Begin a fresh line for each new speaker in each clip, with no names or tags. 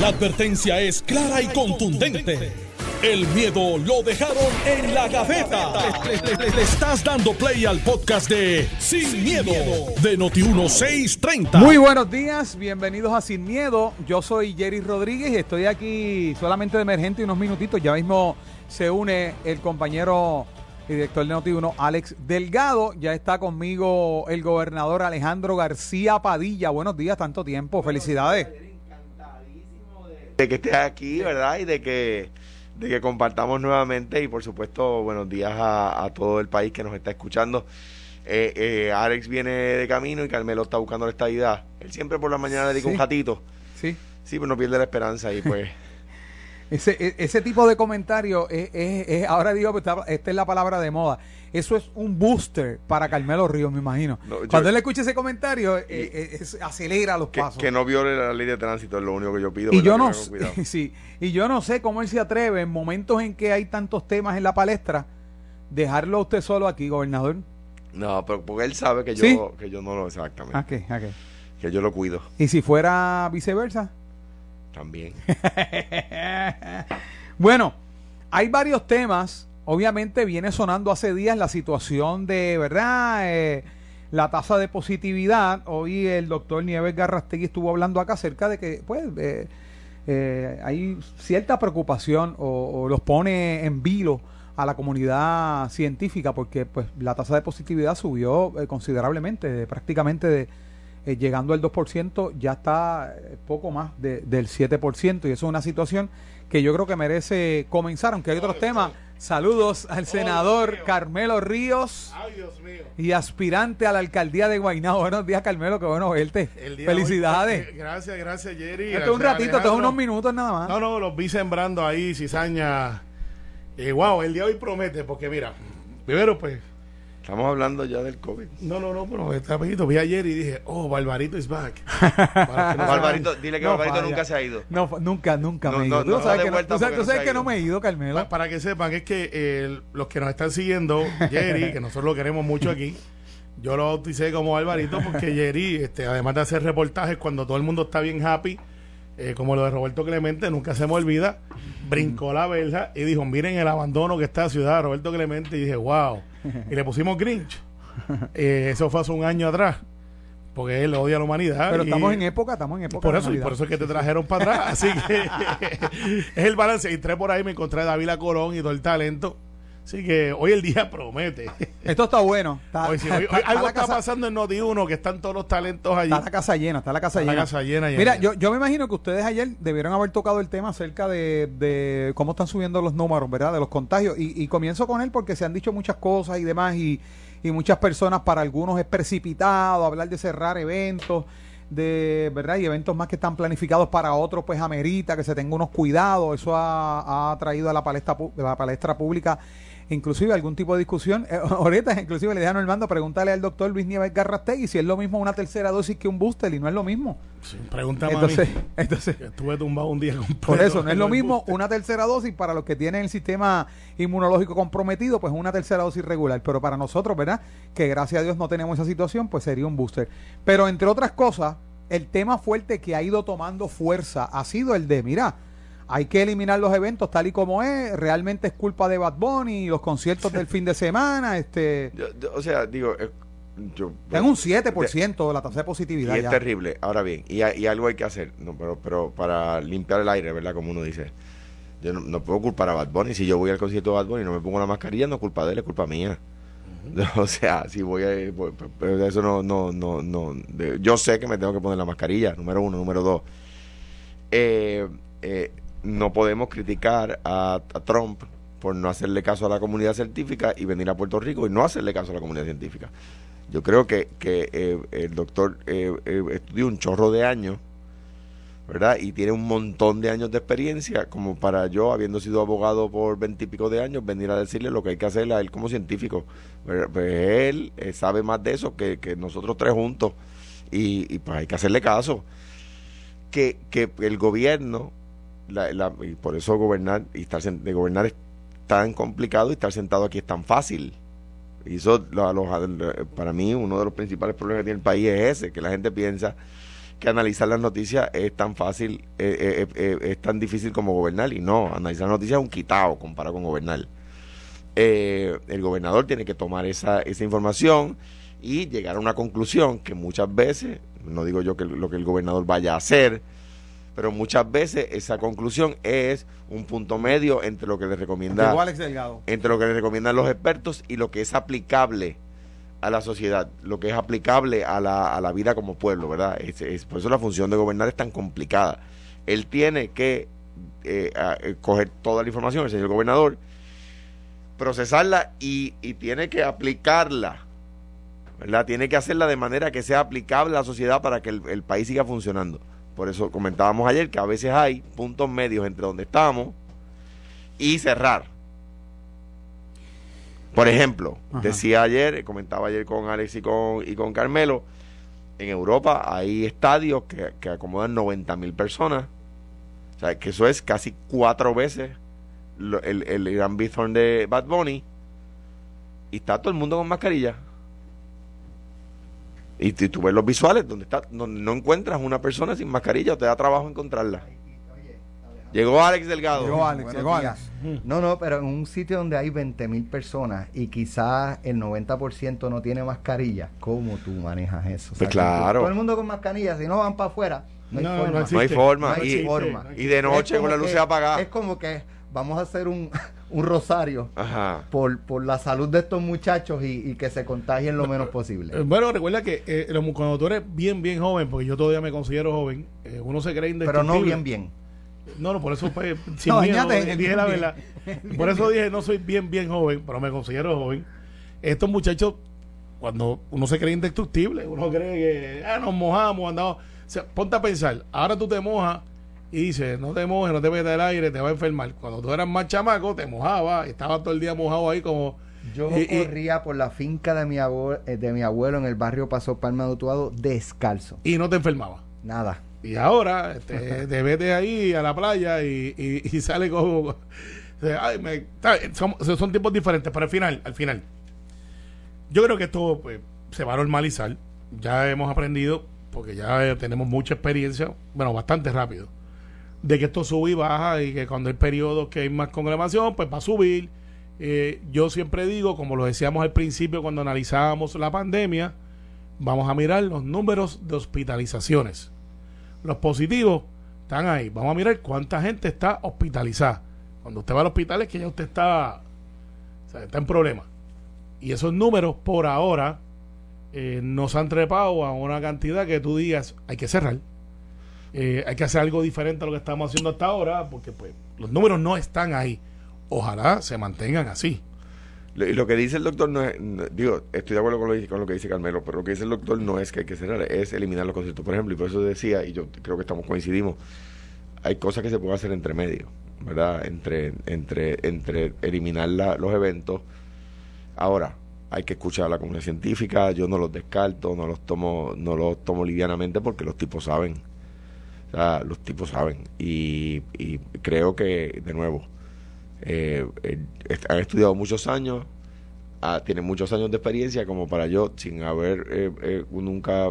La advertencia es clara y contundente. El miedo lo dejaron en la gaveta. Le, le- le estás dando play al podcast de Sin, miedo, de Noti1630.
Muy buenos días, bienvenidos a Sin Miedo. Yo soy Jerry Rodríguez y estoy aquí solamente de emergente unos minutitos. Ya mismo se une el compañero y director de Noti1, Alex Delgado. Ya está conmigo el gobernador Alejandro García Padilla. Buenos días, tanto tiempo. Felicidades.
De que estés aquí, ¿verdad? Y de que, de que compartamos nuevamente y por supuesto buenos días a, a todo el país que nos está escuchando. Eh, eh, Alex viene de camino y Carmelo está buscando la estabilidad. Él siempre por la mañana le dedica
Sí.
un ratito.
Sí.
Sí, pero no pierde la esperanza y pues...
Ese, e- ese tipo de comentario es, es- es- ahora digo, pues, esta esta es la palabra de moda. Eso es un booster para Carmelo Ríos, me imagino.
No, yo-
Cuando él escuche ese comentario, eh, eh, es- acelera los
que,
pasos.
que no viole la ley de tránsito es lo único que yo pido.
y yo no sí, y yo no sé cómo él se atreve en momentos en que hay tantos temas en la palestra dejarlo a usted solo aquí, gobernador.
No, pero porque él sabe que yo,
¿Sí?
que yo no lo exactamente.
¿A qué? ¿A qué?
Que yo lo cuido
Y si fuera viceversa.
También.
Bueno, hay varios temas. Obviamente viene sonando hace días la situación de, ¿verdad? Eh, la tasa de positividad. Hoy el doctor Nieves Garrastegui estuvo hablando acá acerca de que, pues, eh, eh, hay cierta preocupación o, los pone en vilo a la comunidad científica porque, pues, la tasa de positividad subió eh, considerablemente, de prácticamente de, eh, llegando al 2%, ya está eh, poco más de- del 7%, y eso es una situación que yo creo que merece comenzar, aunque hay otros temas. Saludos al senador Carmelo Ríos
Ay, Dios mío.
y aspirante a la alcaldía de Guaynabo. Buenos días, Carmelo, qué bueno verte.
Hoy-
Felicidades.
eh, gracias, gracias, Jerry.
Esto es un ratito, esto es unos minutos nada más.
No, no, los vi sembrando ahí, cizaña. Eh, wow, el día de hoy promete, porque mira, primero pues,
Estamos hablando ya del COVID.
no, no, no, pero está poquito. Vi ayer y dije, oh, Barbarito is back. No
Barbarito, dile que
No,
Barbarito
falla.
nunca se ha ido.
No, nunca, nunca
No,
me he
no,
ido. Tú sabes, que, no,
vuelta
tú sabes-
porque
tú sabes
no se
que
ha
no
ido.
me he ido, Carmelo.
para que sepan, es que eh, los que nos están siguiendo, Jerry, que nosotros lo queremos mucho aquí, yo lo bauticé como Barbarito porque Jerry, este, además de hacer reportajes cuando todo el mundo está bien happy, eh, como lo de Roberto Clemente, nunca se me olvida, brincó la verja y dijo, miren el abandono que está la ciudad, Roberto Clemente, y dije, wow, y le pusimos Grinch. Eh, eso fue hace un año atrás, porque él odia a la humanidad.
Pero
y-
estamos en época, estamos en época.
por
de
eso, y por eso es que te trajeron para atrás. Así que es el balance. Entré por ahí, me encontré a David Colón y todo el talento. Así que hoy el día promete.
Esto está bueno. Está,
Hoy sí, hoy- hoy
está- está
algo está
casa-
pasando en Noti1 que están todos los talentos allí.
Está la casa llena, está la casa
la
llena.
casa llena, llena,
Mira, yo, yo me imagino que ustedes ayer debieron haber tocado el tema acerca de, de cómo están subiendo los números, ¿verdad? De los contagios. Y, y comienzo con él porque se han dicho muchas cosas y demás. Y, y muchas personas, para algunos es precipitado hablar de cerrar eventos, de verdad y eventos más que están planificados para otros, pues amerita que se tenga unos cuidados. Eso ha, ha traído a la palestra, la palestra pública inclusive algún tipo de discusión. Eh, ahorita inclusive le dejan Armando pregúntale al doctor Luis Nieves Garrastegui si es lo mismo una tercera dosis que un booster y no es lo mismo.
Sí,
Entonces,
a mí.
entonces
que Estuve tumbado un día completo.
por eso no es lo
el
mismo
booster.
una tercera dosis para los que tienen el sistema inmunológico comprometido, pues una tercera dosis regular, pero para nosotros, ¿verdad? Que gracias a Dios no tenemos esa situación, pues sería un booster. Pero entre otras cosas, el tema fuerte que ha ido tomando fuerza ha sido el de, mira, hay que eliminar los eventos tal y como es, realmente es culpa de Bad Bunny, los conciertos del fin de semana, este,
Yo- yo- o sea, digo, eh, yo...
en un 7% la tasa de positividad
Y es
ya.
terrible. Ahora bien, y, algo hay que hacer, no, pero, pero para limpiar el aire, ¿verdad? Como uno dice. Yo no, no puedo culpar a Bad Bunny. Si yo voy al concierto de Bad Bunny y no me pongo la mascarilla, no es culpa de él, es culpa mía. O sea, si voy a... voy- pero eso no... no, no, no de- yo sé que me tengo que poner la mascarilla, número uno. Número dos. Eh, eh, no podemos criticar a, Trump por no hacerle caso a la comunidad científica y venir a Puerto Rico y no hacerle caso a la comunidad científica. Yo creo que, que eh, el doctor eh, eh, estudió un chorro de años, ¿verdad? Y tiene un montón de años de experiencia, como para yo, habiendo sido abogado por veintipico de años, venir a decirle lo que hay que hacerle a él como científico. Pues él eh, sabe más de eso que, que nosotros tres juntos. Y, y pues hay que hacerle caso. Que, que el gobierno, la, la- y por eso gobernar, y estar de gobernar es tan complicado y estar sentado aquí es tan fácil. Y eso, lo- los- para mí, uno de los principales problemas que tiene el país es ese, que la gente piensa que analizar las noticias es tan fácil, eh, eh, eh, es tan difícil como gobernar. Y no, analizar noticias es un quitado comparado con gobernar. El gobernador tiene que tomar esa, esa información y llegar a una conclusión que muchas veces, no digo yo que lo que el gobernador vaya a hacer, pero muchas veces esa conclusión es un punto medio entre lo que le recomienda
Llegó Alex Delgado.
entre lo que le recomiendan los expertos y lo que es aplicable a la sociedad, lo que es aplicable a la, a la vida como pueblo, ¿verdad? Es, es- por eso la función de gobernar es tan complicada. Él tiene que eh, a- eh, coger toda la información, el señor gobernador, procesarla y, y tiene que aplicarla, ¿verdad? Tiene que hacerla de manera que sea aplicable a la sociedad para que el, el país siga funcionando. Por eso comentábamos ayer que a veces hay puntos medios entre donde estamos y cerrar. Por ejemplo,
Ajá.
decía ayer, comentaba ayer con Alex y con, y con Carmelo, en Europa hay estadios que, que acomodan 90 mil personas. O sea, que eso es casi cuatro veces lo- el, el Gran Bithorn de Bad Bunny. Y está todo el mundo con mascarilla. Y tú, tú ves los visuales donde, está, donde no encuentras una persona sin mascarilla te da trabajo encontrarla. Llegó Alex Delgado.
Llegó Alex, llegó.
No, no, pero en un sitio donde hay 20 mil personas y quizás el 90% no tiene mascarilla, ¿cómo tú manejas eso?
Pues claro.
Todo el mundo con mascarilla, si no van para afuera, no hay
No,
forma.
no
hay forma.
No hay
y,
forma.
y de noche con luces
que-
apagadas.
Es como que vamos a hacer un, un rosario
Ajá.
por, por la salud de estos muchachos y, y que se contagien lo menos
Eh,
posible.
Bueno, recuerda que eh, cuando tú eres bien, bien joven, porque yo todavía me considero joven, eh, uno se cree
Pero
indestructible.
no bien, bien.
No, no, por eso pues, sin
No,
miedo,
dañate,
dije la verdad. Por eso dije, no soy bien, bien joven, pero me considero joven. Estos muchachos, cuando uno se cree indestructible, uno cree que ah, nos mojamos, andamos. O sea, ponte a pensar, ahora tú te mojas y dices, no te mojes, no te metas el aire, te va a enfermar. Cuando tú eras más chamaco, te mojabas, estabas todo el día mojado ahí como...
Yo
y- y-
corría por la finca de mi, abuelo, de mi abuelo en el barrio Paso Palma de Utuado descalzo.
y no te enfermabas.
Nada.
Y ahora este, te metes ahí a la playa y, y, sale como... ay, me- son, son tiempos diferentes, pero al final, al final, yo creo que esto pues, se va a normalizar. Ya hemos aprendido, porque ya eh, tenemos mucha experiencia, bueno, bastante rápido, de que esto sube y baja y que cuando hay periodos que hay más congregación, pues va a subir. Eh, yo siempre digo, como lo decíamos al principio cuando analizábamos la pandemia, vamos a mirar los números de hospitalizaciones. Los positivos están ahí. Vamos a mirar cuánta gente está hospitalizada. Cuando usted va al hospital es que ya usted está, está en problema. Y esos números por ahora eh, nos han trepado a una cantidad que tú digas, hay que cerrar. Eh, hay que hacer algo diferente a lo que estamos haciendo hasta ahora, porque pues los números no están ahí. Ojalá se mantengan así.
Lo- lo que dice el doctor no es, digo, estoy de acuerdo con lo, con lo que dice Carmelo, pero lo que dice el doctor no es que hay que cerrar, es eliminar los conciertos, por ejemplo, y por eso decía, y yo creo que estamos coincidimos, hay cosas que se pueden hacer entre medio, ¿verdad? Entre, entre, entre eliminar la- los eventos. Ahora, hay que escuchar a la comunidad científica, yo no los descarto, no los tomo, no los tomo livianamente porque los tipos saben. Sea, los tipos saben. Y, y creo que, de nuevo, eh, eh, han estudiado muchos años, ah, tienen muchos años de experiencia como para yo, sin haber eh, eh, nunca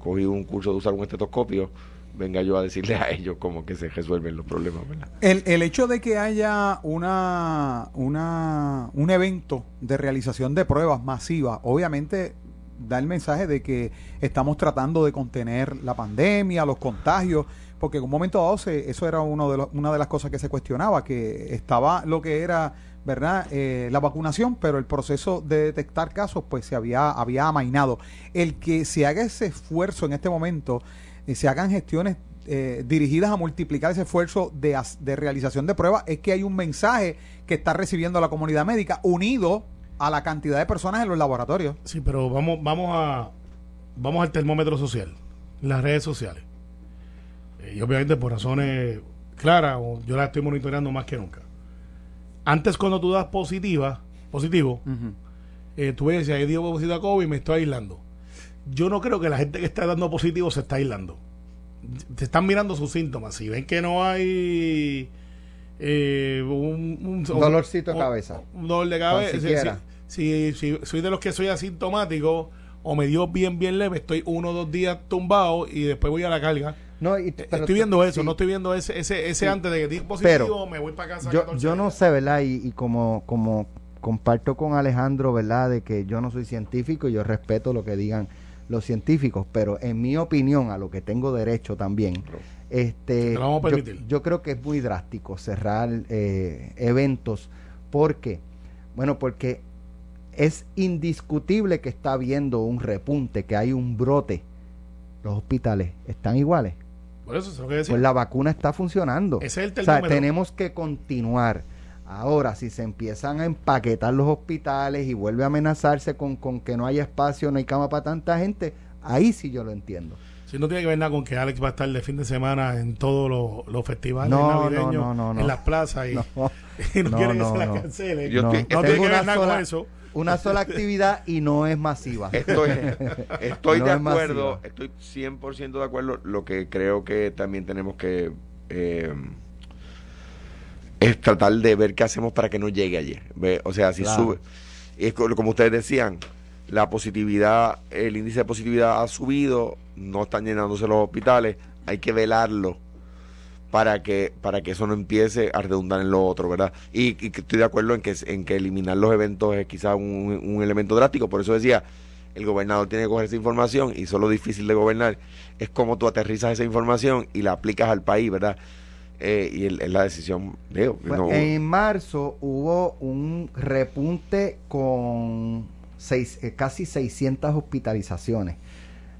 cogido un curso de usar un estetoscopio, venga yo a decirle a ellos cómo que se resuelven los problemas,
el hecho de que haya una, una, un evento de realización de pruebas masiva, obviamente da el mensaje de que estamos tratando de contener la pandemia, los contagios, porque en un momento dado eso era uno de una de las cosas que se cuestionaba, que estaba lo que era verdad Eh, la vacunación, pero el proceso de detectar casos pues se había, había amainado. El que se haga ese esfuerzo en este momento, eh, se hagan gestiones eh, dirigidas a multiplicar ese esfuerzo de, de realización de pruebas, es que hay un mensaje que está recibiendo la comunidad médica unido a la cantidad de personas en los laboratorios.
Sí, pero vamos, vamos a vamos al termómetro social, las redes sociales. Eh, y obviamente por razones claras, yo la estoy monitoreando más que nunca. Antes cuando tú das positiva, positivo, eh, tú ves, ahí dio positivo a COVID y me estoy aislando. Yo no creo que la gente que está dando positivo se está aislando. Te están mirando sus síntomas. Si ven que no hay eh, un, un-
Dolorcito de cabeza.
Un dolor de cabeza. Si, si- soy de los que soy asintomático o me dio bien, bien leve, estoy uno o dos días tumbado y después voy a la carga.
No, y-
Eh,
pero
estoy viendo eso,
sí.
no estoy viendo ese, ese, ese
Sí.
antes de que di positivo,
Pero
me voy para casa.
yo,
14
yo no sé, ¿verdad? Y, y como, como comparto con Alejandro, ¿verdad? De que yo no soy científico, yo respeto lo que digan los científicos, pero en mi opinión, a lo que tengo derecho también, este,
lo vamos a
yo,
permitir.
yo creo que es muy drástico cerrar eh, eventos, porque, bueno, porque es indiscutible que está habiendo un repunte, que hay un brote. Los hospitales están iguales.
Por eso, es lo que decía.
Pues la vacuna está funcionando.
Ese es el
o sea, tenemos que continuar. Ahora, si se empiezan a empaquetar los hospitales y vuelve a amenazarse con, con que no haya espacio, no hay cama para tanta gente, ahí sí yo lo entiendo.
Si no tiene que ver nada con que Alex va a estar de fin de semana en todos los, los festivales
No, no,
navideños,
no, no, no.
en las plazas y
No,
y no,
No,
quieren que
no,
se las
no.
cancele.
Yo
no,
estoy-
no
estoy-
tiene que ver nada con
sola,
eso.
una sola actividad y no es masiva.
Estoy, estoy
No
de
es
acuerdo, estoy 100% de acuerdo. Lo que creo que también tenemos que eh, es tratar de ver qué hacemos para que no llegue ayer. Ve, O sea, si
Claro.
sube, es co- como ustedes decían, la positividad, el índice de positividad ha subido, no están llenándose los hospitales, hay que velarlo para que para que eso no empiece a redundar en lo otro, ¿verdad? Y, y que estoy de acuerdo en que en que eliminar los eventos es quizás un, un elemento drástico, por eso decía, el gobernador tiene que coger esa información y eso es lo difícil de gobernar, es cómo tú aterrizas esa información y la aplicas al país, ¿verdad? Eh, y es la decisión, digo,
Pues,
no-
En marzo hubo un repunte con seis, eh, casi 600 hospitalizaciones.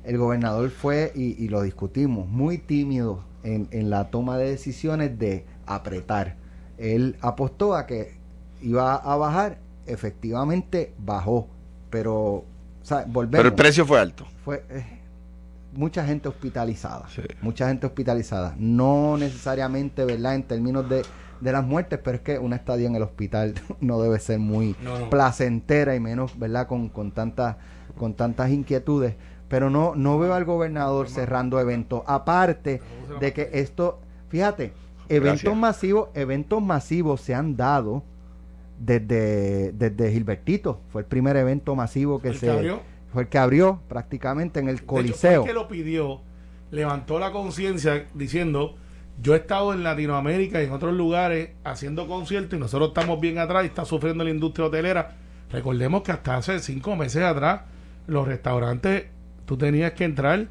El gobernador fue, y, y lo discutimos, muy tímido en, en la toma de decisiones de apretar. Él apostó a que iba a bajar, efectivamente bajó, pero o sea, volvemos
pero el precio fue alto.
fue eh, mucha gente hospitalizada.
Sí.
Mucha gente hospitalizada. No necesariamente, ¿verdad? En términos de, de las muertes, pero es que una estadía en el hospital no debe ser muy
No, no.
placentera y menos, ¿verdad? Con, con, tantas, con tantas inquietudes. Pero no, no veo al gobernador cerrando eventos. Aparte de que esto, fíjate, eventos
Gracias.
masivos, eventos masivos se han dado desde, desde Gilbertito. Fue el primer evento masivo que
El que
se
abrió.
fue el que abrió prácticamente en el
De hecho, fue
Coliseo.
el que lo pidió, levantó la conciencia diciendo, yo he estado en Latinoamérica y en otros lugares haciendo conciertos y nosotros estamos bien atrás y está sufriendo la industria hotelera. Recordemos que hasta hace cinco meses atrás los restaurantes tú tenías que entrar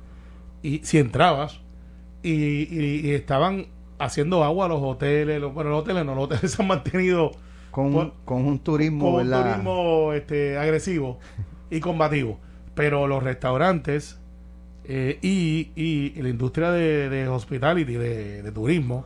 y si entrabas y, y- y estaban haciendo agua a los hoteles, los, bueno, los hoteles no, los hoteles se han mantenido
con,
Por-
con un turismo,
con un turismo este, agresivo y combativo. Pero los restaurantes eh, y, y la industria de, de hospitality, de, de turismo,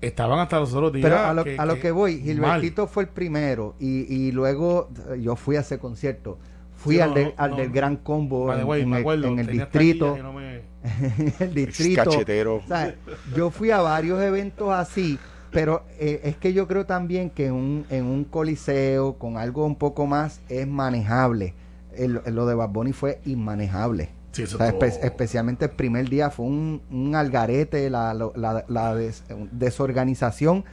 estaban hasta los otros días.
Pero a lo que, a lo que voy,
mal.
Gilbertito fue el primero y, y luego yo fui a ese concierto. Fui
Sí,
al,
no,
al
no.
del Gran Combo
the
en,
way,
en el,
acuerdo,
en el
tenía
distrito.
no me-
en el distrito.
Cachetero.
O sea, yo fui a varios eventos así, pero eh, es que yo creo también que en un, en un coliseo con algo un poco más es manejable. El- lo de Bad Bunny fue inmanejable.
Sí, eso
O sea,
estuvo-
espe- especialmente el primer día fue un, un algarete, la, la- la des- desorganización.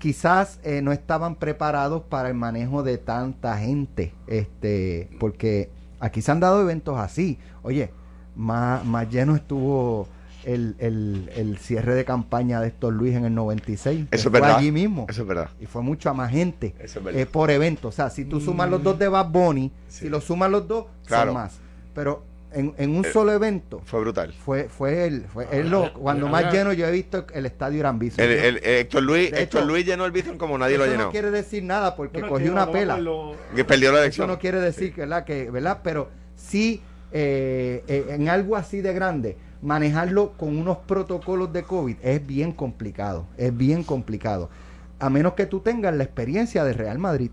Quizás eh, no estaban preparados para el manejo de tanta gente, este, porque aquí se han dado eventos así. Oye, más, más lleno estuvo el, el- el cierre de campaña de Héctor Luis en el 96. que
Eso es
fue
verdad.
allí mismo.
Eso es verdad.
Y fue mucha más gente
Eso es verdad.
eh, por evento. O sea, si tú sumas los dos de Bad Bunny,
Sí.
si los sumas los dos,
Claro.
son más. Pero en, en un
Eh,
solo evento,
Fue brutal.
fue fue el, fue el lo- cuando más lleno yo he visto el estadio Irán Bison.
El, el- el Héctor Luis,
De
Héctor
hecho,
Luis llenó el Bison como nadie lo
Eso
llenó.
no quiere decir nada porque
Bueno,
cogió
que
una pela.
lo-
Que perdió la
Eso
elección.
no quiere decir que, ¿verdad? que ¿verdad? Pero sí, eh, eh, en algo así de grande, manejarlo con unos protocolos de COVID es bien complicado. Es bien complicado. A menos que tú tengas la experiencia de Real Madrid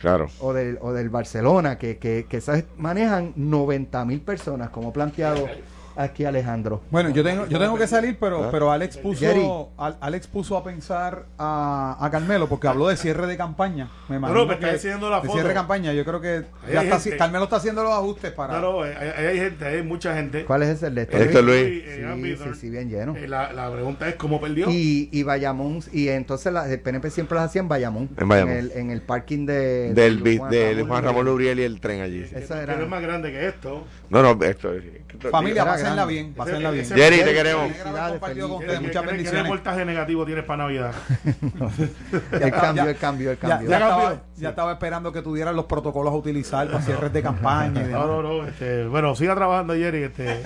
Claro.
o del, o del Barcelona, que, que, que manejan 90 mil personas, como planteado aquí Alejandro.
Bueno, yo tengo, yo tengo que salir, pero,
¿Ah?
pero Alex puso, Alex puso a pensar a, a Carmelo porque habló de cierre de campaña. Me imagino
pero está
que
haciendo la
de
foto.
cierre de campaña. Yo creo que ya está. Carmelo está haciendo los ajustes para.
Claro, hay, hay- hay gente, hay mucha gente.
¿Cuál es ese? El de
es Luis.
eh,
Sí, sí, sí, bien lleno.
Eh, la, la pregunta es cómo perdió.
Y, y Bayamón, y entonces la, el PNP siempre las hacía en Bayamón.
En Bayamón.
el, en el parking de,
Del,
de
del Juan Ramón Lubriel y el tren allí. sí.
Eso
Pero
era.
es más grande que esto.
No, no, esto es. esto-
Familia,
Era
pásenla bien, pásenla bien.
Jerry, te queremos.
Me alegra haber compartido con
Feliz.
ustedes.
¿Qué-
Muchas
qué- ¿Qué
bendiciones.
reportaje negativo tienes para Navidad?
El cambio, el cambio, el cambio.
ya
Ya
estaba,
cambió.
ya estaba esperando que tuvieran los protocolos a utilizar para cierres de campaña.
No, no, no. Este, bueno, siga trabajando, Jerry. Este.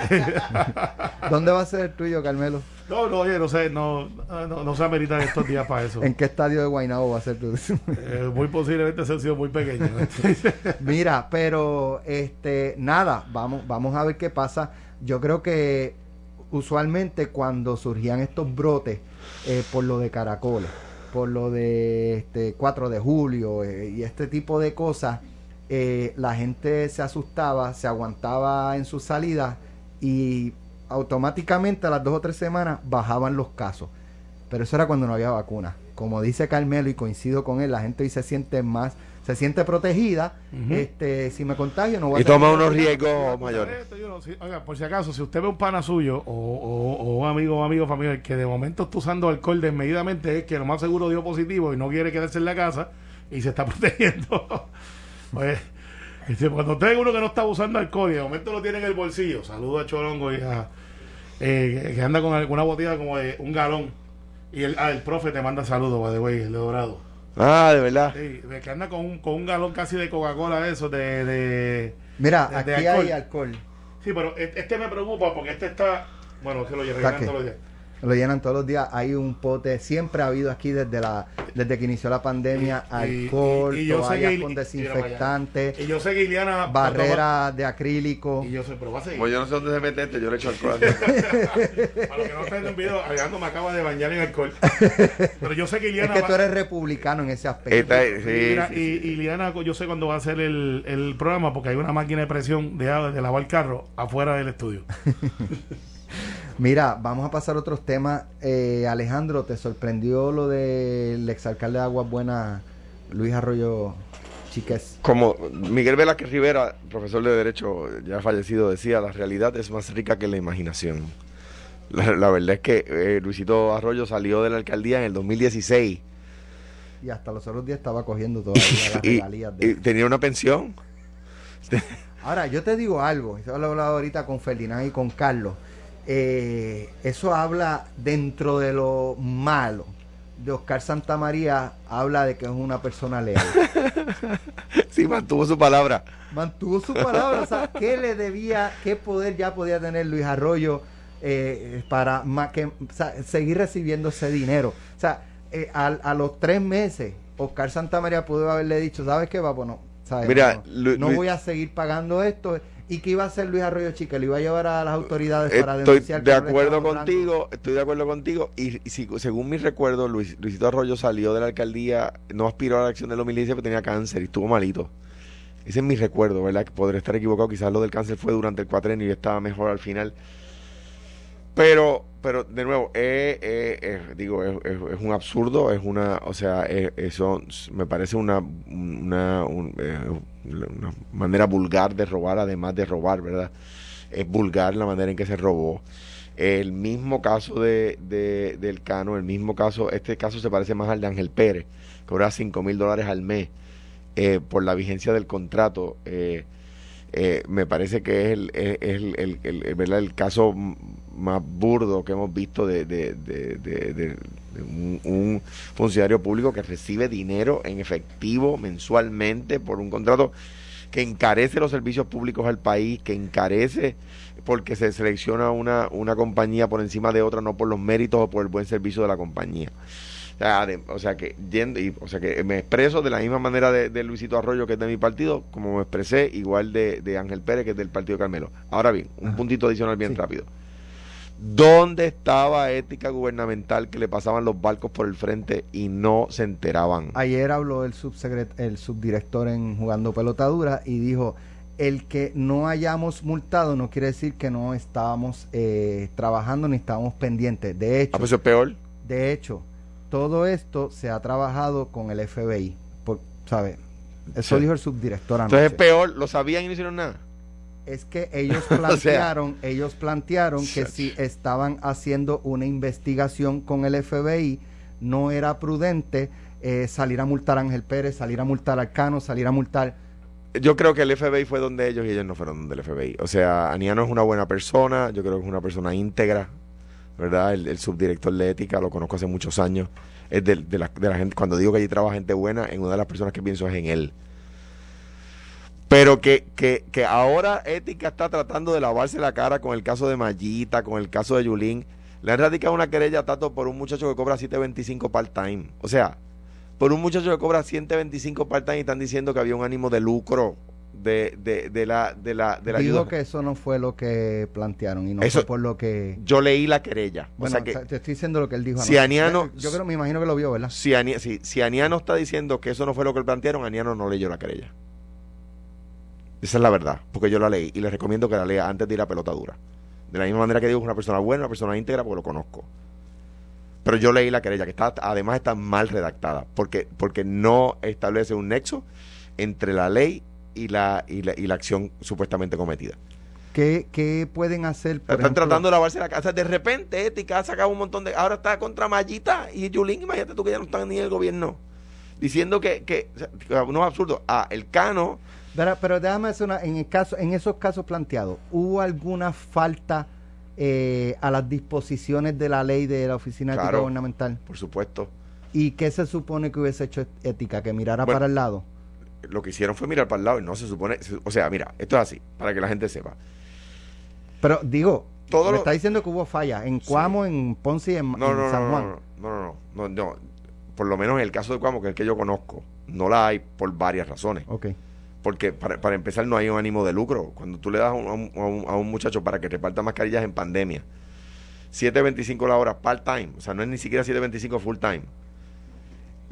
¿Dónde va a ser el tuyo, Carmelo?
no, no, oye, no sé, no, no, no se ameritan estos días para eso.
¿En qué estadio de Guaynabo va a ser tu?
Eh, muy posiblemente se ha sido muy pequeño.
Mira, pero este nada, vamos vamos a ver qué pasa. Yo creo que usualmente cuando surgían estos brotes eh, por lo de caracoles, por lo de este 4 de julio eh, y este tipo de cosas, eh, la gente se asustaba, se aguantaba en sus salidas y automáticamente a las dos o tres semanas bajaban los casos. Pero eso era cuando no había vacuna. Como dice Carmelo y coincido con él, la gente hoy se siente más, se siente protegida. Este, si me contagio no voy a
Y toma unos riesgos mayores.
Esto, yo no- si- oiga, por si acaso, si usted ve un pana suyo o, o- o un amigo o amigo familiar que de momento está usando alcohol desmedidamente, es que lo más seguro dio positivo y no quiere quedarse en la casa y se está protegiendo. pues, este, cuando usted ve uno que no está usando alcohol y de momento lo tiene en el bolsillo, saludo a Chorongo y a, eh, que- que anda con alguna botella como de un galón. Y el, ah, el profe te manda saludos, by the way, el de Dorado.
Ah, de verdad.
Sí, de que anda con un, con un galón casi de Coca-Cola, eso, de, de,
Mira,
de-
aquí
de
hay
alcohol.
alcohol.
Sí, pero e- este me preocupa porque este está. Bueno, que lo llenan
Lo llenan todos los días. Hay un pote, siempre ha habido aquí desde la desde que inició la pandemia,
Y-
alcohol,
y- y
toallas
que-
con desinfectante,
Y yo sé que Iliana.
barreras de acrílico.
Y yo sé, pero va a seguir.
Pues yo no sé dónde se mete este, yo le echo alcohol.
Para los que no estén en video, Alejandro me acaba de bañar en alcohol. Pero yo sé que
Es
Iliana.
que
va-
tú eres republicano en ese aspecto.
Es- sí,
Mira,
sí,
y,
sí.
y Liliana, yo sé cuándo va a ser el, el programa porque hay una máquina de presión de, de lavar carro afuera del estudio.
Mira, vamos a pasar a otros temas. Eh, Alejandro, ¿te sorprendió lo del exalcalde de Aguas Buenas, Luis Arroyo Chiques?
Como Miguel Velázquez Rivera, profesor de Derecho ya fallecido, decía, la realidad es más rica que la imaginación. La, la verdad es que eh, Luisito Arroyo salió de la alcaldía en el 2016
Y hasta los otros días estaba cogiendo todavía las
y,
regalías de
y tenía una pensión.
Ahora, yo te digo algo, eso lo he hablado ahorita con Ferdinand y con Carlos. Eh, eso habla dentro de lo malo. De Oscar Santamaría habla de que es una persona leal.
Sí, mantuvo su palabra.
Mantuvo su palabra. O sea, ¿qué le debía, qué poder ya podía tener Luis Arroyo eh, para que, o sea, seguir recibiendo ese dinero? O sea, eh, a, a los tres meses, Oscar Santamaría pudo haberle dicho, ¿sabes qué? Va, bueno, ¿sabes?
Mira,
no, voy a seguir pagando esto. ¿Y qué iba a hacer Luis Arroyo Chica? ¿Le iba a llevar a las autoridades para
Estoy
denunciar?
de
que no le
acuerdo contigo, estoy de acuerdo contigo. Y, y si- según mi recuerdo, Luis, Luisito Arroyo salió de la alcaldía, no aspiró a la elección del 2016 porque tenía cáncer y estuvo malito. Ese es mi recuerdo, ¿verdad? Que podré estar equivocado, quizás lo del cáncer fue durante el cuatrenio y estaba mejor al final. Pero, pero de nuevo, eh, eh, eh, digo, es, es- un absurdo, es una, o sea, eh, eso me parece una, una, un- eh, una manera vulgar de robar, además de robar, ¿verdad? Es vulgar la manera en que se robó. El mismo caso de, de- del Cano, el mismo caso, este caso se parece más al de Ángel Pérez, que cobra 5 mil dólares al mes eh, por la vigencia del contrato. eh, eh, me parece que es el, es el, el- el- el- caso más burdo que hemos visto de, de- de- un, un funcionario público que recibe dinero en efectivo mensualmente por un contrato que encarece los servicios públicos al país, que encarece porque se selecciona una, una compañía por encima de otra, no por los méritos o por el buen servicio de la compañía. O sea, de- o sea que yendo, y- o sea que me expreso de la misma manera de, de Luisito Arroyo, que es de mi partido, como me expresé, igual de, de Ángel Pérez, que es del partido Carmelo. Ahora bien, un
Ajá.
puntito adicional bien
Sí.
rápido. ¿Dónde estaba ética gubernamental que le pasaban los barcos por el frente y no se enteraban?
Ayer habló el, subsecret el subdirector en Jugando Pelotadura y dijo, el que no hayamos multado no quiere decir que no estábamos eh, trabajando ni estábamos pendientes. De hecho,
Ah, pues eso es peor.
de hecho, todo esto se ha trabajado con el FBI. Por, ¿sabe? Eso
Sí.
dijo el subdirector
Entonces es
anoche.
peor, lo sabían y no hicieron nada.
Es que ellos
sea-
plantearon, ellos plantearon que si estaban haciendo una investigación con el FBI, no era prudente eh, salir a multar a Ángel Pérez, salir a multar al Cano, salir a multar.
Yo creo que el FBI fue donde ellos y ellos no fueron donde el FBI. O sea, Aniano es una buena persona, yo creo que es una persona íntegra, ¿verdad? El, el subdirector de ética, lo conozco hace muchos años. Es de, de la, de la gente, cuando digo que allí trabaja gente buena, en una de las personas que pienso es en él. Pero que, que, que ahora Ética está tratando de lavarse la cara con el caso de Mayita, con el caso de Yulín. Le han radicado una querella a Tato por un muchacho que cobra 7.25 part-time. O sea, por un muchacho que cobra 125 part-time y están diciendo que había un ánimo de lucro de, de, de la, de la, de la
Digo
ayuda.
que eso no fue lo que plantearon y no
Eso-
fue por lo que...
Yo leí la querella.
Bueno,
o sea que
te estoy diciendo lo que él dijo.
Si. Aniano-
Yo creo, me imagino que lo vio, ¿verdad?
si, Ani- si, si Aniano está diciendo que eso no fue lo que plantearon, Aniano no leyó la querella. Esa es la verdad, porque yo la leí y le recomiendo que la lea antes de ir a pelota dura. De la misma manera que digo es una persona buena, una persona íntegra, porque lo conozco. Pero yo leí la querella, que está, además está mal redactada, porque, porque no establece un nexo entre la ley y la, y la, y la acción supuestamente cometida.
¿Qué, qué pueden hacer? por
Están
ejemplo?
tratando de lavarse la casa. De repente, Ética ha sacado un montón de. Ahora está contra Mayita y Yulín. Imagínate tú que ya no están ni en el gobierno. Diciendo que. que o sea, no es absurdo. Ah, el Cano.
Pero, pero déjame hacer una, en el caso, en esos casos planteados, ¿hubo alguna falta eh, a las disposiciones de la ley de la Oficina de Ética
Claro.
Gubernamental?
Por supuesto.
¿Y qué se supone que hubiese hecho ética? ¿Que mirara
Bueno.
para el lado?
Lo que hicieron fue mirar para el lado y no se supone. se- O sea, mira, esto es así, para que la gente sepa.
Pero digo,
Todo
me
lo-
está diciendo que hubo falla en Cuamo, en Ponce y en,
No,
en
no,
San Juan.
no, no, no, no, no, no. Por lo menos en el caso de Cuamo, que es el que yo conozco, no la hay por varias razones.
Ok.
Porque para, para empezar no hay un ánimo de lucro. Cuando tú le das a un, a un- a un- muchacho para que reparta mascarillas en pandemia, 7.25 la hora part-time, o sea, no es ni siquiera 7.25 full-time.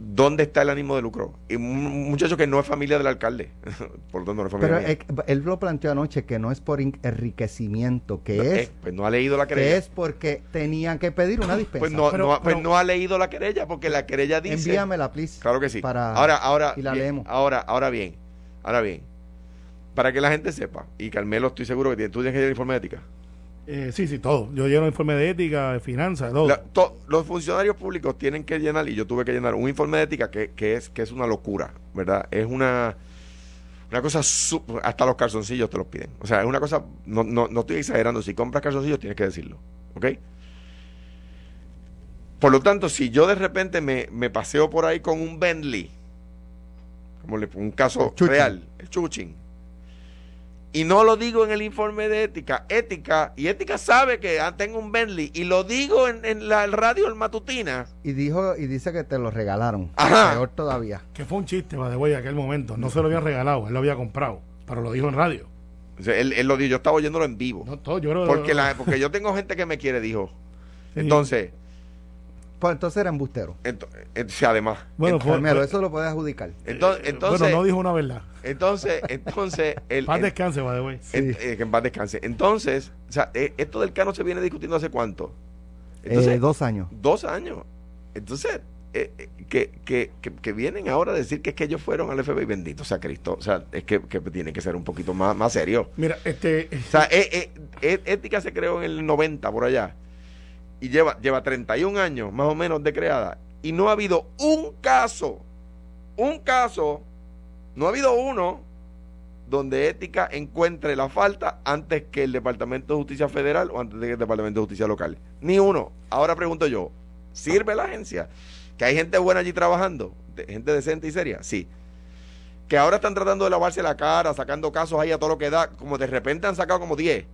¿Dónde está el ánimo de lucro? Y un muchacho que no es familia del alcalde, por tanto no es familia
Pero
mía.
él lo planteó anoche que no es por enriquecimiento, que
No,
es
eh, pues no ha leído la
que
querella.
es porque tenían que pedir una dispensa.
pues no,
Pero-
no ha- pues
pero-
no ha leído la querella, porque la querella dice...
Envíamela, please.
Claro que sí.
Para,
ahora, ahora,
y la
bien,
leemos.
ahora, ahora bien, ahora bien, para que la gente sepa, y Carmelo estoy seguro que tiene, tú tienes que al informe de ética.
Eh, sí, sí, todo. Yo lleno informe de ética, de finanzas, todo.
La- to- los funcionarios públicos tienen que llenar, y yo tuve que llenar un informe de ética que, que es, que es una locura, ¿verdad? Es una, una cosa, hasta los calzoncillos te los piden. O sea, es una cosa, no, no, no estoy exagerando, si compras calzoncillos tienes que decirlo, ¿ok? Por lo tanto, si yo de repente me, me paseo por ahí con un Bentley, como le, un caso
El chuchín.
real, el chuching, y no lo digo en el informe de ética, ética, y ética sabe que ah, tengo un Bentley, y lo digo en, en la radio el matutina,
Y dijo y dice que te lo regalaron.
Ajá.
Peor todavía.
Que fue un chiste, va de güey, aquel momento. No se lo habían regalado, él lo había comprado. Pero lo dijo en radio.
o sea, él, él lo dijo, yo estaba oyéndolo en vivo,
No, todo, yo creo
porque, la, porque yo tengo gente que me quiere, dijo.
Sí.
Entonces,
Pues entonces era embustero.
ent- ent- sí, además,
Bueno, fue-
eso lo puedes adjudicar.
entonces, entonces,
bueno, no dijo una verdad.
entonces, entonces, el,
Paz descanse, de güey.
en- eh, que en paz descanse. Entonces, o sea, eh, esto del cano se viene discutiendo hace cuánto?
Eh,
Entonces,
dos años.
dos años. Entonces, eh, eh, que, que, que, que vienen ahora a decir que es que ellos fueron al FBI, bendito sea Cristo. O sea, es que, que tiene que ser un poquito más, más serio.
Mira, este.
O sea, eh, eh, eh, Ética se creó en el 90 por allá. Y lleva, lleva 31 años más o menos de creada. Y no ha habido un caso, un caso, no ha habido uno donde Ética encuentre la falta antes que el Departamento de Justicia Federal o antes que el Departamento de Justicia Local. Ni uno. Ahora pregunto yo, ¿sirve la agencia? ¿Que hay gente buena allí trabajando? ¿Gente decente y seria? Sí. Que ahora están tratando de lavarse la cara, sacando casos ahí a todo lo que da, como de repente han sacado como 10.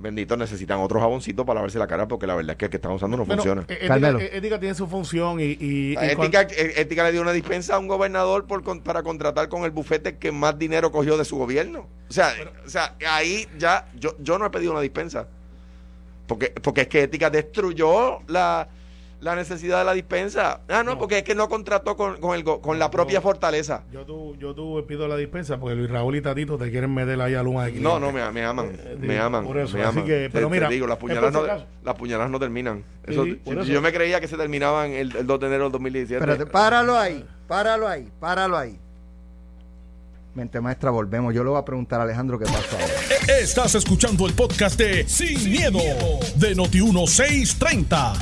Bendito, necesitan otro jaboncito para lavarse la cara porque la verdad es que el que están usando no
bueno,
funciona.
ética,
Carmelo.
eh, ética tiene su función y. y, y
La ética, ética le dio una dispensa a un gobernador por, para contratar con el bufete que más dinero cogió de su gobierno. O sea, o sea ahí ya yo, yo no he pedido una dispensa. Porque, porque es que ética destruyó la, la necesidad de la dispensa. Ah, no,
No.
porque es que no contrató con, con, el, con la propia
No.
fortaleza.
Yo tú, yo tú pido la dispensa porque Luis Raúl y Tatito te quieren meter ahí a Luma de
No,
500.
no, me, me aman,
Eh,
me
digo,
aman,
por eso,
me
así
aman.
que, pero
Te-
mira,
te digo, las puñaladas, no, las puñaladas no terminan.
Sí,
Eso-
por
si-
eso.
si yo me creía que se terminaban el, el 2 de enero del 2017.
Espérate, páralo ahí, páralo ahí, páralo ahí. Mente maestra, volvemos. Yo le voy a preguntar a Alejandro qué pasó ahora.
Estás escuchando el podcast de Sin, miedo, de Noti1630.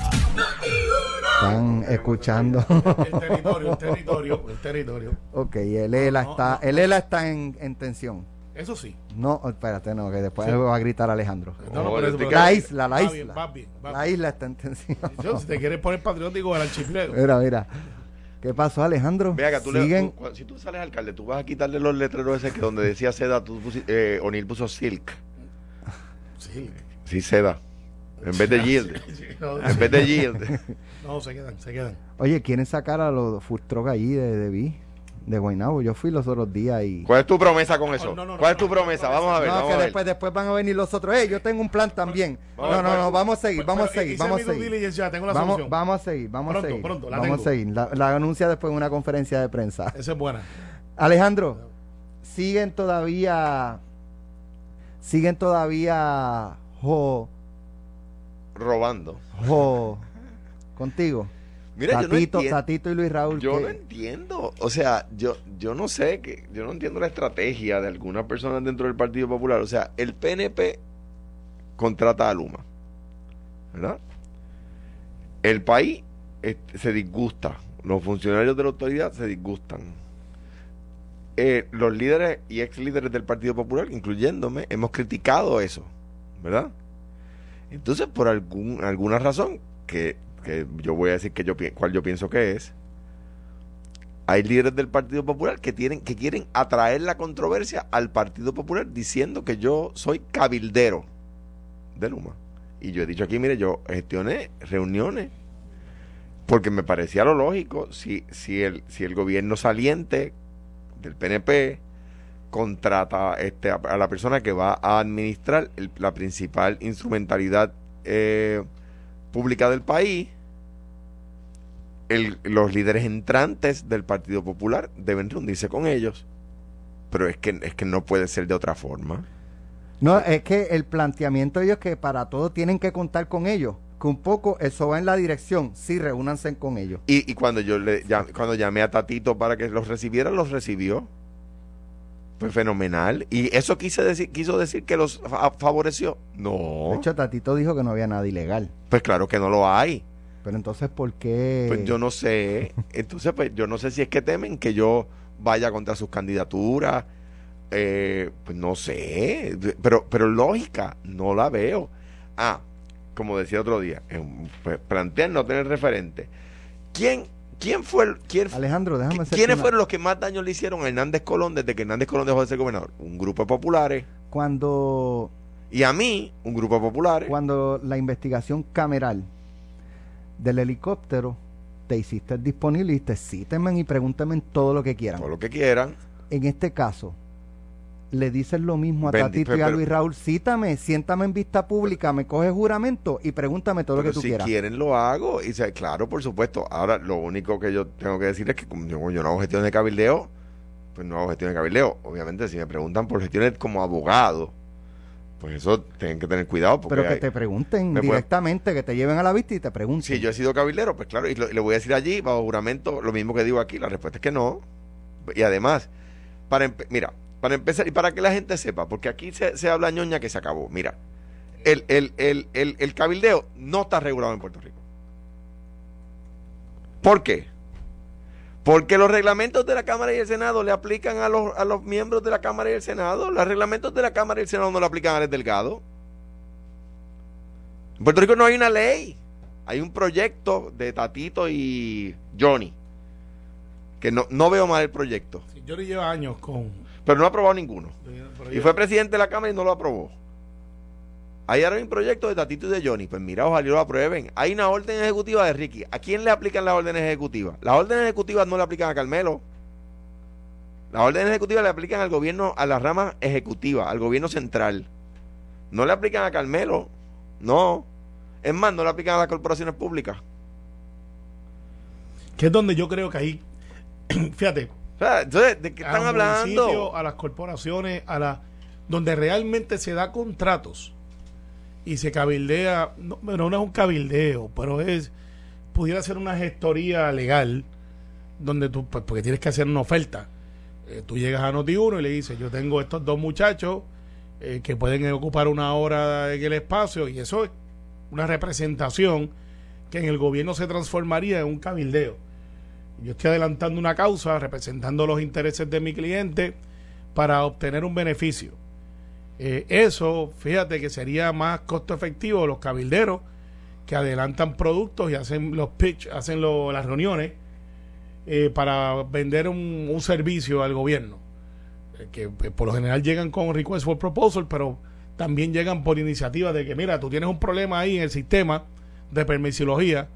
Están escuchando.
El territorio, el territorio, el territorio.
ok, el ELA
No,
está,
no,
el ELA está en, en tensión.
Eso sí.
No, espérate, no, que después
Sí.
va a gritar Alejandro.
No, no, eso, pero-
La isla, la
Va
isla.
bien, va bien, va
La
bien.
isla está en tensión.
Yo, si te quieres poner patriótico del archipiélago.
Mira, mira. ¿Qué pasó, Alejandro?
Ve acá, tú le-
Siguen.
tú- si tú sales alcalde, tú vas a quitarle los letreros ese que donde decía seda, tú pusi- eh, O'Neill puso silk.
Sí.
Sí, seda. En vez de yield.
No,
En vez de yield.
no, se quedan, se quedan.
Oye, quieren sacar a los truck allí de, de Vi, de Guaynabo. Yo fui los otros días y.
¿Cuál es tu promesa con eso?
No, no,
¿Cuál es tu
no,
promesa?
no,
Vamos a ver,
no,
vamos
que
a ver.
después, después van a venir los otros. Eh, yo tengo un plan también.
Vamos
No, no, no, vamos a seguir, vamos a seguir, vamos a seguir.
ya tengo la
Vamos, vamos a seguir, vamos
Pronto,
a seguir.
pronto, la
vamos
tengo.
a seguir. La, la anuncia después en una conferencia de prensa.
Esa es buena.
Alejandro, siguen todavía. Siguen todavía. Jo,
Robando.
jo, contigo.
Mira, yo no
Tatito,
entiendo.
Tatito y Luis Raúl.
Yo
¿qué?
no entiendo. O sea, yo, yo no sé, que yo no entiendo la estrategia de algunas personas dentro del Partido Popular. O sea, el PNP contrata a Luma. ¿Verdad? El país este, se disgusta. Los funcionarios de la autoridad se disgustan. Eh, los líderes y ex líderes del Partido Popular, incluyéndome, hemos criticado eso. ¿Verdad? Entonces, por algún, alguna razón, que, que yo voy a decir que yo cuál yo pienso que es, hay líderes del Partido Popular que tienen, que quieren atraer la controversia al Partido Popular diciendo que yo soy cabildero de Luma. Y yo he dicho aquí, mire, yo gestioné reuniones porque me parecía lo lógico si, si, el, si el gobierno saliente del PNP contrata este, a, la persona que va a administrar la principal instrumentalidad eh, pública del país, el- los líderes entrantes del Partido Popular deben reunirse con ellos. Pero es que, es que no puede ser de otra forma.
No, es que el planteamiento de ellos es que para todo tienen que contar con ellos. Que un poco eso va en la dirección. Sí, reúnanse con ellos.
Y, y cuando yo le llam- cuando llamé a Tatito para que los recibiera, los recibió. Fue fenomenal. Y eso quise decir, quiso decir que los fa- favoreció.
De
No.
hecho, Tatito dijo que no había nada ilegal.
Pues claro que no lo hay.
Pero entonces, ¿por qué?
Pues yo no sé. Entonces, pues yo no sé si es que temen que yo vaya contra sus candidaturas. Eh, pues no sé. Pero, pero lógica, no la veo. Ah, como decía otro día, pues, plantean no tener referente. ¿Quién, quién fue el, quién,
Alejandro, déjame
¿Quiénes fueron los que más daño le hicieron a Hernández Colón desde que Hernández Colón dejó de ser gobernador? Un grupo de populares.
Cuando,
Y a mí, un grupo de populares.
cuando la investigación cameral del helicóptero te hiciste disponible y dijiste, cítenme y pregúntenme todo lo que quieran.
Todo lo que quieran.
En este caso, le dices lo mismo a
Bendi-
Tatito y a Luis Raúl, cítame, siéntame en vista pública, me coges juramento y pregúntame todo lo que tú
si
quieras.
quieren lo hago. Y se- claro, por supuesto. Ahora, lo único que yo tengo que decir es que como yo, yo no hago gestiones de cabildeo, pues no hago gestiones de cabildeo. Obviamente, si me preguntan por gestiones como abogado, pues eso tienen que tener cuidado. Porque
Pero que
hay-
te pregunten
puede-
directamente, que te lleven a la vista y te pregunten.
Si yo he sido cabildero, pues claro, y, lo- y le voy a decir allí, bajo juramento, lo mismo que digo aquí, la respuesta es que no. Y además, para mira, para empezar, y para que la gente sepa, porque aquí se, se habla ñoña que se acabó. Mira, el, el, el, el, el cabildeo no está regulado en Puerto Rico. ¿Por qué? Porque los reglamentos de la Cámara y el Senado le aplican a los, a los miembros de la Cámara y el Senado. Los reglamentos de la Cámara y el Senado no le aplican a Alex Delgado. En Puerto Rico no hay una ley. Hay un proyecto de Tatito y Johnny. Que no, no veo mal el proyecto.
Sí, Johnny lleva años con.
Pero no ha aprobado ninguno. Y fue presidente de la Cámara y no lo aprobó. Ahí ahora hay un proyecto de Tatito y de Johnny. Pues mira, ojalá lo aprueben. Hay una orden ejecutiva de Ricky. ¿A quién le aplican las órdenes ejecutivas? Las órdenes ejecutivas no le aplican a Carmelo. Las órdenes ejecutivas le aplican al gobierno, a la rama ejecutiva, al gobierno central. No le aplican a Carmelo. No. Es más, no le aplican a las corporaciones públicas.
que es donde yo creo que ahí, fíjate,
O sea, entonces, ¿de qué están hablando?
a las corporaciones, a la donde realmente se da contratos y se cabildea, no, bueno, no es un cabildeo, pero es pudiera ser una gestoría legal donde tú, pues, porque tienes que hacer una oferta. Eh, tú llegas a Noti1 y le dices, yo tengo estos dos muchachos eh, que pueden ocupar una hora en el espacio y eso es una representación que en el gobierno se transformaría en un cabildeo. Yo estoy adelantando una causa representando los intereses de mi cliente para obtener un beneficio. Eh, eso, fíjate que sería más costo efectivo los cabilderos que adelantan productos y hacen los pitch, hacen las reuniones eh, para vender un, un servicio al gobierno. Eh, que eh, por lo general llegan con request for proposal, pero también llegan por iniciativa de que, mira, tú tienes un problema ahí en el sistema de permisología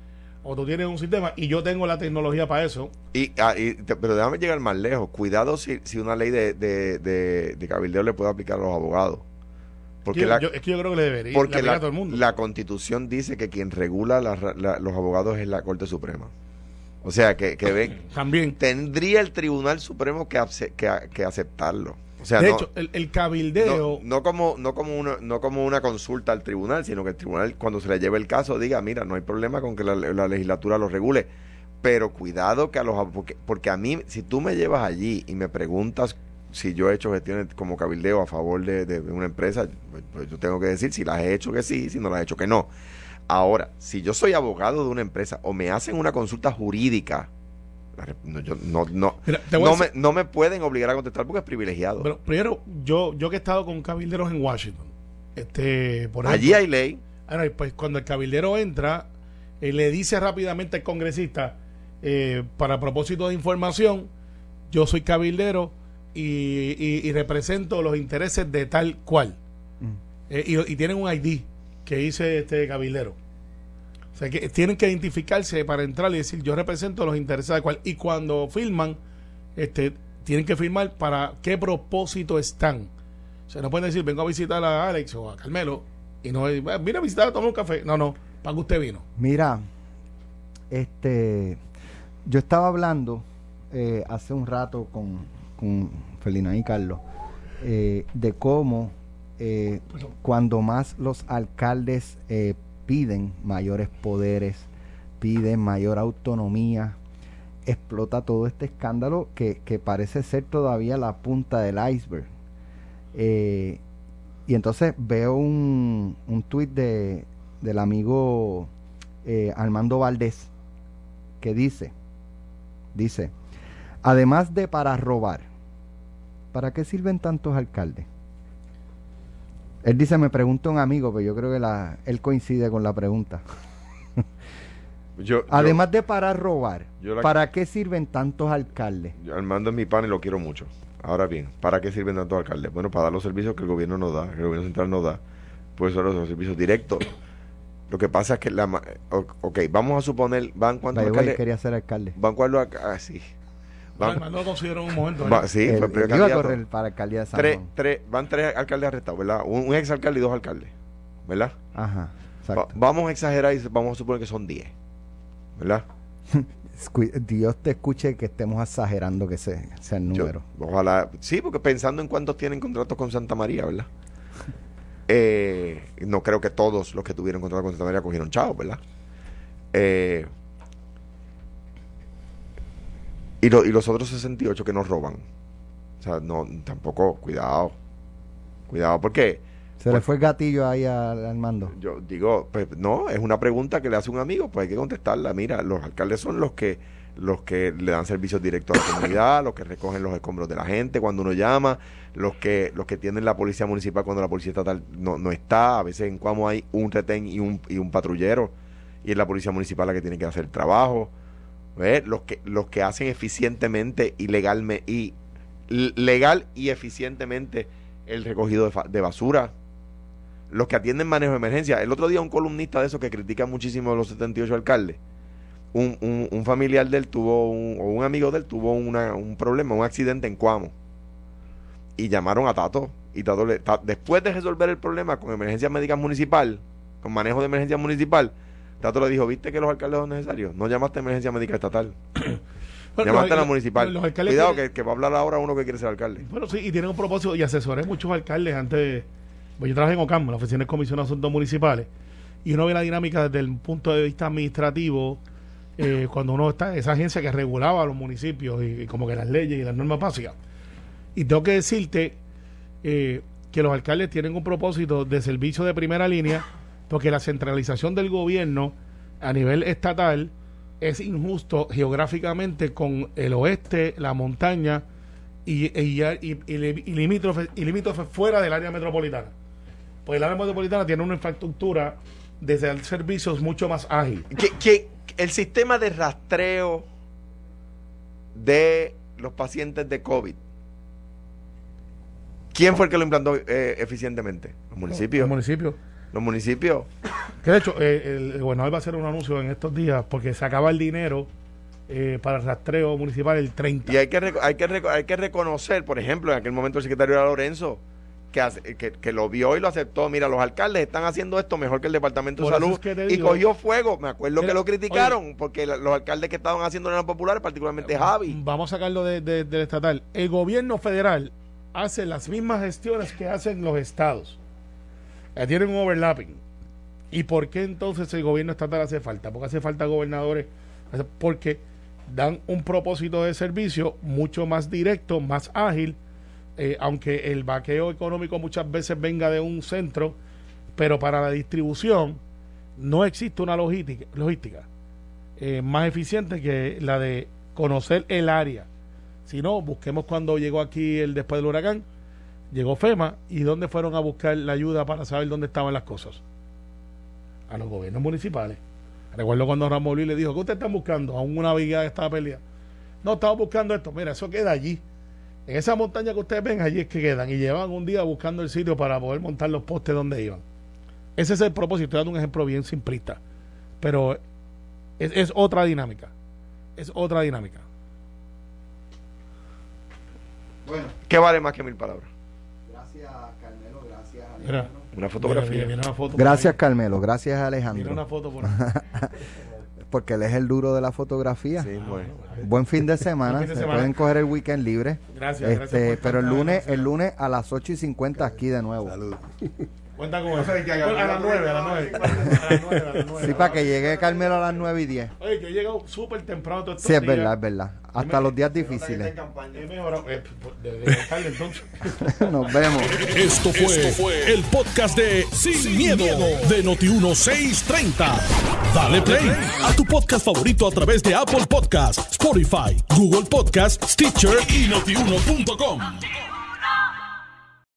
o tú tienes un sistema y yo tengo la tecnología para eso.
Y, ah, y te- pero déjame llegar más lejos. Cuidado si, si una ley de, de, de, de cabildeo le puede aplicar a los abogados. Porque,
Yo-
la,
yo- es que yo creo que le debería
porque la,
a todo el mundo.
la constitución dice que quien regula la la- los abogados es la Corte Suprema. O sea, que, que ven,
También.
tendría el Tribunal Supremo que, que, que aceptarlo. O sea,
de
no,
hecho, el, el cabildeo,
no como no como una no como una consulta al tribunal, sino que el tribunal cuando se le lleve el caso diga, mira, no hay problema con que la, la legislatura lo regule, pero cuidado que a los porque, porque a mí si tú me llevas allí y me preguntas si yo he hecho gestiones como cabildeo a favor de, de una empresa, pues, pues yo tengo que decir si las he hecho que sí, si no las he hecho que no. Ahora, si yo soy abogado de una empresa o me hacen una consulta jurídica, no, yo- no, no, no, me, no me pueden obligar a contestar porque es privilegiado.
pero primero, yo, yo que he estado con cabilderos en Washington, este, por ejemplo,
Allí hay ley.
Ahora, pues cuando el cabildero entra, eh, le dice rápidamente al congresista, eh, para propósito de información, yo soy cabildero y, y- y represento los intereses de tal cual. Eh, y, y tienen un ID que dice este cabildero. O sea, que tienen que identificarse para entrar y decir, yo represento los intereses de cual. Y cuando firman, este, tienen que firmar para qué propósito están. O sea, no pueden decir, vengo a visitar a Alex o a Carmelo y no, eh, mira a visitar a tomar un café. No, no, para que usted vino.
Mira, este, yo estaba hablando eh, hace un rato con, con Felina y Carlos eh, de cómo eh, cuando más los alcaldes eh, piden mayores poderes, piden mayor autonomía, explota todo este escándalo que, que parece ser todavía la punta del iceberg. Eh, y entonces veo un, un tuit de, del amigo eh, Armando Valdés que dice, dice, además de para robar, ¿para qué sirven tantos alcaldes? Él dice, me pregunta un amigo, pero yo creo que la, él coincide con la pregunta.
Yo,
Además de para robar,
yo la-
¿para qué sirven tantos alcaldes?
yo- Armando es mi pan y lo quiero mucho. Ahora bien, ¿para qué sirven tantos alcaldes? Bueno, para dar los servicios que el gobierno nos da, que el gobierno central nos da. Pues son los, servicios directos. Lo que pasa es que la ok, vamos a suponer, van
way,
alcaldes,
quería ser alcalde.
van alca- ah, sí. Van-
no lo considero en un momento.
va-
¿verdad?
sí,
Él-
fue el primer
iba a correr para alcaldía de San
Tres,
Juan.
tres, van tres alcaldes arrestados, ¿verdad? Un, un ex alcalde y dos alcaldes, ¿verdad?
Ajá,
Va- vamos a exagerar y vamos a suponer que son 10, ¿verdad?
Dios te escuche que estemos exagerando que se, sea el
Yo-
número.
ojalá, sí, porque pensando en cuántos tienen contratos con Santa María, ¿verdad? Eh, no creo que todos los que tuvieron contrato con Santa María cogieron chavos, ¿verdad? Eh, y, lo- y los otros 68 que nos roban. O sea, no, tampoco, cuidado. Cuidado, porque
Se le fue el gatillo ahí al Armando.
yo digo, pues no, es una pregunta que le hace un amigo, pues hay que contestarla. Mira, los alcaldes son los que los que le dan servicios directos a la comunidad, los que recogen los escombros de la gente cuando uno llama, los que los que tienen la policía municipal cuando la policía estatal no, no está, a veces en Cuamo hay un retén y un, y un patrullero y es la policía municipal la que tiene que hacer el trabajo. Los que los que hacen eficientemente y legalme- y legal y eficientemente el recogido de, de basura, los que atienden manejo de emergencia. El otro día un columnista de esos que critica muchísimo a los 78 alcaldes, un, un, un familiar de él tuvo, un, o un amigo de él tuvo una- un problema, un accidente en Cuamo. Y llamaron a Tato. Y Tato le- después de resolver el problema con emergencia médica municipal, con manejo de emergencia municipal, Tato le dijo, ¿viste que los alcaldes son necesarios? No llamaste a emergencia médica estatal.
Bueno,
llamaste a la municipal.
los
Cuidado, que, que va a hablar ahora uno que quiere ser alcalde.
Bueno, sí, y tienen un propósito, y asesoré muchos alcaldes antes. Pues yo trabajé en OCAM, la Oficina de Comisión de Asuntos Municipales, y uno ve la dinámica desde el punto de vista administrativo, eh, cuando uno está, esa agencia que regulaba a los municipios y, y como que las leyes y las normas básicas. Y tengo que decirte eh, que los alcaldes tienen un propósito de servicio de primera línea, porque la centralización del gobierno a nivel estatal es injusto geográficamente con el oeste, la montaña y, y, y, y li- y limítrofe, y limítrofe fuera del área metropolitana. Pues el área metropolitana tiene una infraestructura de ser- servicios mucho más ágil.
que, que el sistema de rastreo de los pacientes de COVID, ¿quién fue el que lo implantó eh, eficientemente? Los municipios.
Los municipios.
Los municipios.
Que de hecho, eh, el, el gobernador va a hacer un anuncio en estos días porque se acaba el dinero eh, para el rastreo municipal el 30.
Y hay que, hay, que hay que reconocer, por ejemplo, en aquel momento el secretario era Lorenzo, que, hace- que, que lo vio y lo aceptó. Mira, los alcaldes están haciendo esto mejor que el Departamento
Por
de Salud.
es que te
y
digo-
cogió fuego. Me acuerdo
Mira,
que lo criticaron, porque la- los alcaldes que estaban haciendo eran populares, particularmente Javi.
Vamos a sacarlo de- de- del estatal. El gobierno federal hace las mismas gestiones que hacen los estados. Ya tienen un overlapping. ¿Y por qué entonces el gobierno estatal hace falta? Porque hace falta gobernadores. Porque dan un propósito de servicio mucho más directo, más ágil, eh, aunque el vaqueo económico muchas veces venga de un centro, pero para la distribución no existe una logística, logística eh, más eficiente que la de conocer el área. Si no, busquemos cuando llegó aquí el después del huracán, llegó FEMA y dónde fueron a buscar la ayuda para saber dónde estaban las cosas. A los gobiernos municipales. Recuerdo cuando Ramón Luis le dijo, ¿qué ustedes están buscando? A una que estaba peleada. No, estamos buscando esto. Mira, eso queda allí. En esa montaña que ustedes ven, allí es que quedan. Y llevan un día buscando el sitio para poder montar los postes donde iban. Ese es el propósito. Estoy dando un ejemplo bien simplista. Pero es, es otra dinámica. Es otra dinámica.
Bueno,
¿Qué vale más que mil palabras?
Gracias Carmelo, gracias
Mira,
Alejandro.
Una fotografía.
Mira, mira, mira una foto por
Gracias. Carmelo, gracias
Mira una
Alejandro.
foto por ahí.
Porque él es el duro de la fotografía.
Sí, bueno.
Buen fin de semana.
Buen fin de
Se
semana.
pueden coger el weekend libre.
Gracias,
Este,
gracias
pero el lunes, el lunes a las 8 y 50 aquí de nuevo.
Cuenta con eso. Bueno, a las 9, a las 9. A las 9, a las 9.
Sí, para que llegue Carmelo a las 9 y 10.
Oye, yo he llegado súper temprano todos estos
Sí, es
días.
verdad, es verdad. Hasta los días difíciles.
He mejorado. Eh, entonces.
Nos vemos.
Esto fue, el podcast de Sin, miedo, de Noti1630. Dale play a tu podcast favorito a través de Apple Podcasts, Spotify, Google Podcasts, Stitcher y notiuno.com.